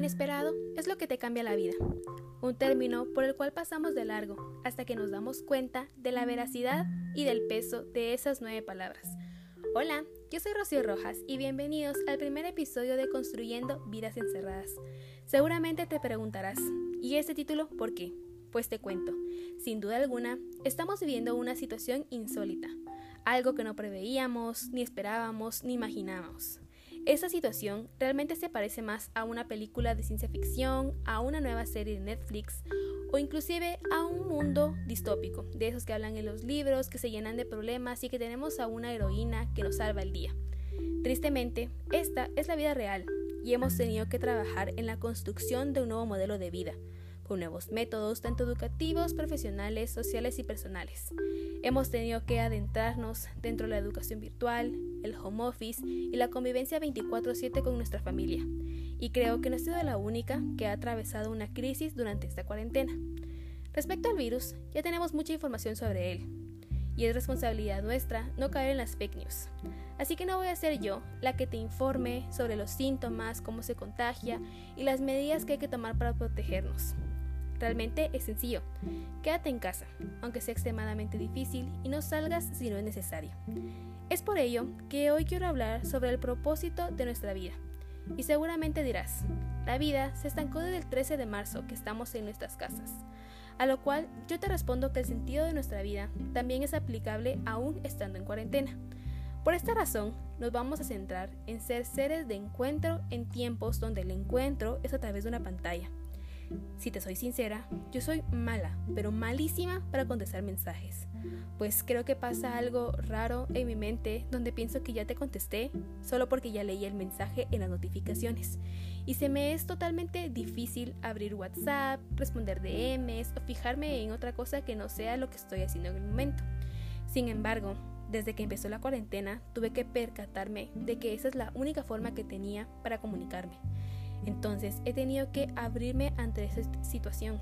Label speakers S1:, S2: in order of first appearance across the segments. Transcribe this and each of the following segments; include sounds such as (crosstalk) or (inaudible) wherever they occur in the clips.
S1: inesperado es lo que te cambia la vida, un término por el cual pasamos de largo hasta que nos damos cuenta de la veracidad y del peso de esas nueve palabras. Hola, yo soy Rocío Rojas y bienvenidos al primer episodio de Construyendo Vidas Encerradas. Seguramente te preguntarás, ¿y este título por qué? Pues te cuento, sin duda alguna, estamos viviendo una situación insólita, algo que no preveíamos, ni esperábamos, ni imaginábamos. Esta situación realmente se parece más a una película de ciencia ficción, a una nueva serie de Netflix o inclusive a un mundo distópico, de esos que hablan en los libros, que se llenan de problemas y que tenemos a una heroína que nos salva el día. Tristemente, esta es la vida real y hemos tenido que trabajar en la construcción de un nuevo modelo de vida, con nuevos métodos, tanto educativos, profesionales, sociales y personales. Hemos tenido que adentrarnos dentro de la educación virtual, el home office y la convivencia 24/7 con nuestra familia. Y creo que no he sido la única que ha atravesado una crisis durante esta cuarentena. Respecto al virus, ya tenemos mucha información sobre él. Y es responsabilidad nuestra no caer en las fake news. Así que no voy a ser yo la que te informe sobre los síntomas, cómo se contagia y las medidas que hay que tomar para protegernos. Realmente es sencillo. Quédate en casa, aunque sea extremadamente difícil, y no salgas si no es necesario. Es por ello que hoy quiero hablar sobre el propósito de nuestra vida. Y seguramente dirás, la vida se estancó desde el 13 de marzo que estamos en nuestras casas. A lo cual yo te respondo que el sentido de nuestra vida también es aplicable aún estando en cuarentena. Por esta razón, nos vamos a centrar en ser seres de encuentro en tiempos donde el encuentro es a través de una pantalla si te soy sincera, yo soy mala, pero malísima para contestar mensajes. Pues creo que pasa algo raro en mi mente donde pienso que ya te contesté solo porque ya leí el mensaje en las notificaciones. Y se me es totalmente difícil abrir WhatsApp, responder DMs o fijarme en otra cosa que no sea lo que estoy haciendo en el momento. Sin embargo, desde que empezó la cuarentena, tuve que percatarme de que esa es la única forma que tenía para comunicarme. Entonces he tenido que abrirme ante esa situación.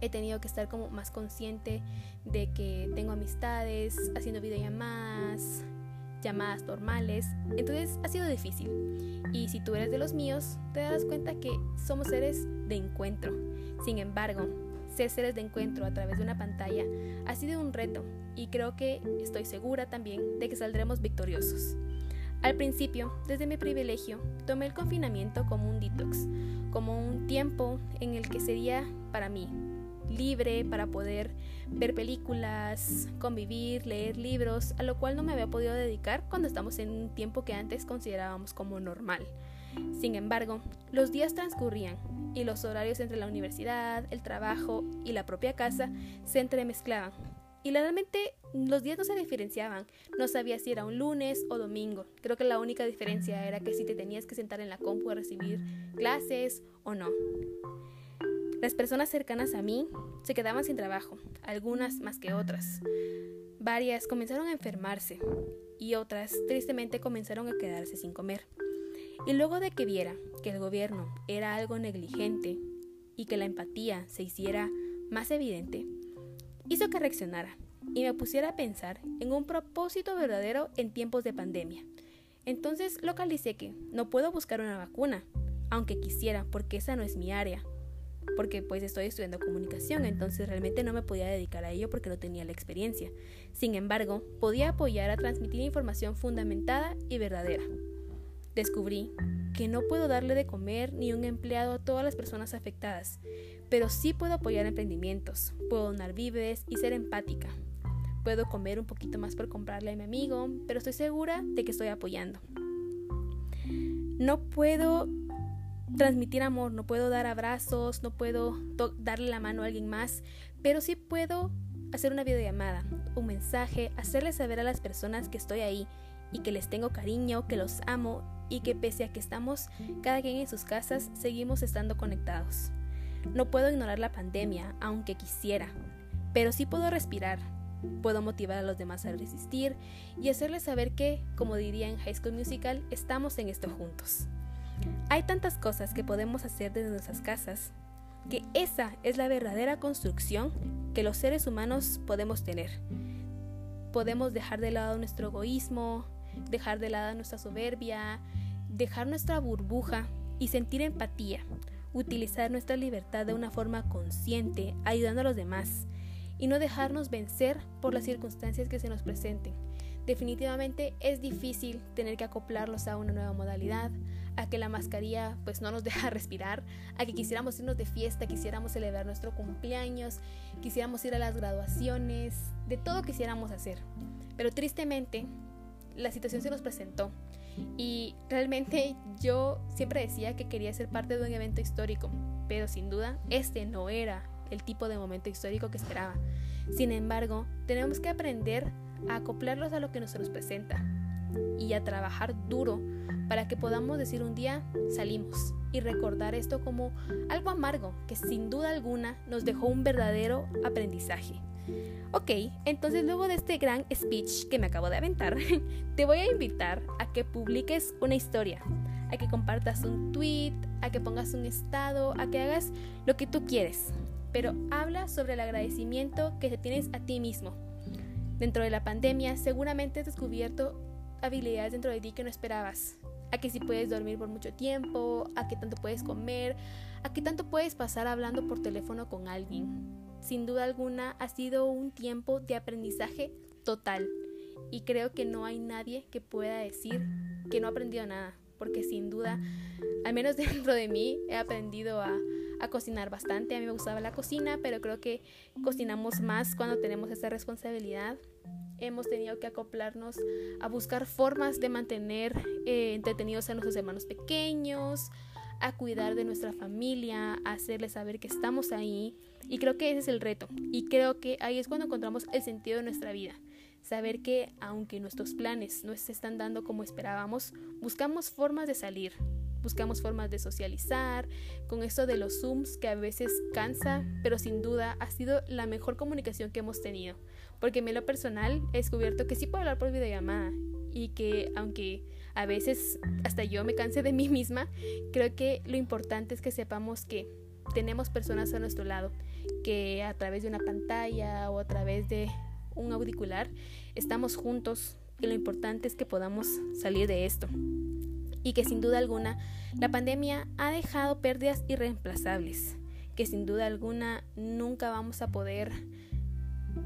S1: He tenido que estar como más consciente de que tengo amistades, haciendo videollamadas, llamadas normales. Entonces ha sido difícil. Y si tú eres de los míos, te das cuenta que somos seres de encuentro. Sin embargo, ser seres de encuentro a través de una pantalla ha sido un reto y creo que estoy segura también de que saldremos victoriosos. Al principio, desde mi privilegio, tomé el confinamiento como un detox, como un tiempo en el que sería para mí libre para poder ver películas, convivir, leer libros, a lo cual no me había podido dedicar cuando estamos en un tiempo que antes considerábamos como normal. Sin embargo, los días transcurrían y los horarios entre la universidad, el trabajo y la propia casa se entremezclaban, y realmente los días no se diferenciaban. No sabía si era un lunes o domingo. Creo que la única diferencia era que si te tenías que sentar en la compu a recibir clases o no. Las personas cercanas a mí se quedaban sin trabajo, algunas más que otras. Varias comenzaron a enfermarse y otras tristemente comenzaron a quedarse sin comer. Y luego de que viera que el gobierno era algo negligente y que la empatía se hiciera más evidente, hizo que reaccionara y me pusiera a pensar en un propósito verdadero en tiempos de pandemia. Entonces localicé que no puedo buscar una vacuna, aunque quisiera, porque esa no es mi área. Porque pues estoy estudiando comunicación, entonces realmente no me podía dedicar a ello porque no tenía la experiencia. Sin embargo, podía apoyar a transmitir información fundamentada y verdadera. Descubrí que no puedo darle de comer ni un empleado a todas las personas afectadas, pero sí puedo apoyar emprendimientos, puedo donar víveres y ser empática. Puedo comer un poquito más por comprarle a mi amigo, pero estoy segura de que estoy apoyando. No puedo transmitir amor, no puedo dar abrazos, no puedo darle la mano a alguien más, pero sí puedo hacer una videollamada, un mensaje, hacerle saber a las personas que estoy ahí y que les tengo cariño, que los amo y que pese a que estamos cada quien en sus casas, seguimos estando conectados. No puedo ignorar la pandemia, aunque quisiera, pero sí puedo respirar. Puedo motivar a los demás a resistir y hacerles saber que, como diría en High School Musical, estamos en esto juntos. Hay tantas cosas que podemos hacer desde nuestras casas, que esa es la verdadera construcción que los seres humanos podemos tener. Podemos dejar de lado nuestro egoísmo, dejar de lado nuestra soberbia, dejar nuestra burbuja y sentir empatía, utilizar nuestra libertad de una forma consciente, ayudando a los demás, y no dejarnos vencer por las circunstancias que se nos presenten. Definitivamente es difícil tener que acoplarlos a una nueva modalidad, a que la mascarilla pues no nos (laughs) deja respirar, a que quisiéramos irnos de fiesta, quisiéramos celebrar nuestro cumpleaños, quisiéramos ir a las graduaciones, de todo quisiéramos hacer. Pero tristemente la situación se nos presentó y realmente yo siempre decía que quería ser parte de un evento histórico, pero sin duda este no era el tipo de momento histórico que esperaba. Sin embargo, tenemos que aprender a acoplarlos a lo que nos presenta y a trabajar duro para que podamos decir un día salimos y recordar esto como algo amargo que sin duda alguna nos dejó un verdadero aprendizaje. Ok, entonces luego de este gran speech que me acabo de aventar, (laughs) te voy a invitar a que publiques una historia, a que compartas un tweet, a que pongas un estado, a que hagas lo que tú quieres pero habla sobre el agradecimiento que te tienes a ti mismo. Dentro de la pandemia seguramente has descubierto habilidades dentro de ti que no esperabas. A que si puedes dormir por mucho tiempo, a que tanto puedes comer, a que tanto puedes pasar hablando por teléfono con alguien. Sin duda alguna ha sido un tiempo de aprendizaje total y creo que no hay nadie que pueda decir que no ha aprendido nada, porque sin duda, al menos (laughs) dentro de mí, he aprendido a a cocinar bastante. A mí me gustaba la cocina, pero creo que cocinamos más cuando tenemos esa responsabilidad. Hemos tenido que acoplarnos a buscar formas de mantener eh, entretenidos a nuestros hermanos pequeños, a cuidar de nuestra familia, a hacerles saber que estamos ahí. Y creo que ese es el reto. Y creo que ahí es cuando encontramos el sentido de nuestra vida. Saber que aunque nuestros planes no se están dando como esperábamos, buscamos formas de salir, buscamos formas de socializar, con esto de los Zooms que a veces cansa, pero sin duda ha sido la mejor comunicación que hemos tenido. Porque en lo personal he descubierto que sí puedo hablar por videollamada y que aunque a veces hasta yo me canse de mí misma, creo que lo importante es que sepamos que tenemos personas a nuestro lado, que a través de una pantalla o a través de un auricular estamos juntos y lo importante es que podamos salir de esto y que sin duda alguna la pandemia ha dejado pérdidas irreemplazables que sin duda alguna nunca vamos a poder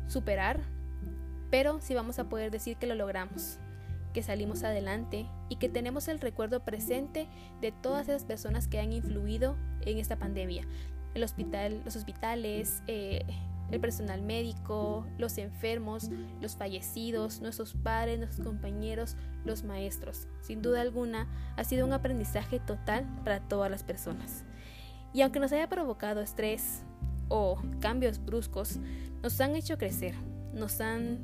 S1: superar, pero sí vamos a poder decir que lo logramos, que salimos adelante y que tenemos el recuerdo presente de todas esas personas que han influido en esta pandemia. El hospital, los hospitales, eh, el personal médico, los enfermos, los fallecidos, nuestros padres, nuestros compañeros, los maestros. Sin duda alguna, ha sido un aprendizaje total para todas las personas. Y aunque nos haya provocado estrés o cambios bruscos, nos han hecho crecer, nos han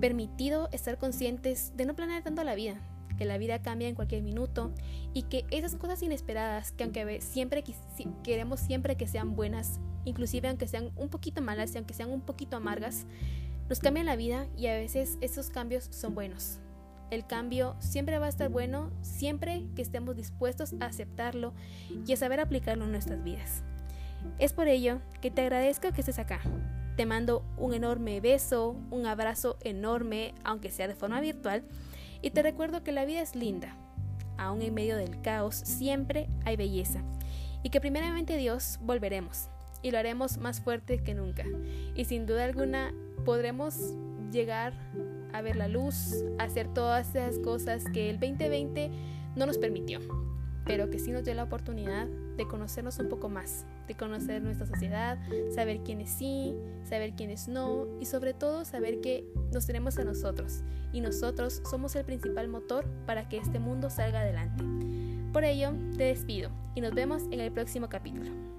S1: permitido estar conscientes de no planear tanto la vida, que la vida cambia en cualquier minuto y que esas cosas inesperadas que aunque siempre queremos siempre que sean buenas inclusive aunque sean un poquito malas y aunque sean un poquito amargas, nos cambian la vida y a veces esos cambios son buenos. El cambio siempre va a estar bueno siempre que estemos dispuestos a aceptarlo y a saber aplicarlo en nuestras vidas. Es por ello que te agradezco que estés acá. Te mando un enorme beso, un abrazo enorme, aunque sea de forma virtual, y te recuerdo que la vida es linda. Aún en medio del caos siempre hay belleza y que primeramente Dios volveremos y lo haremos más fuerte que nunca. Y sin duda alguna podremos llegar a ver la luz, a hacer todas esas cosas que el 2020 no nos permitió, pero que sí nos dio la oportunidad de conocernos un poco más, de conocer nuestra sociedad, saber quiénes sí, saber quiénes no y sobre todo saber que nos tenemos a nosotros y nosotros somos el principal motor para que este mundo salga adelante. Por ello, te despido y nos vemos en el próximo capítulo.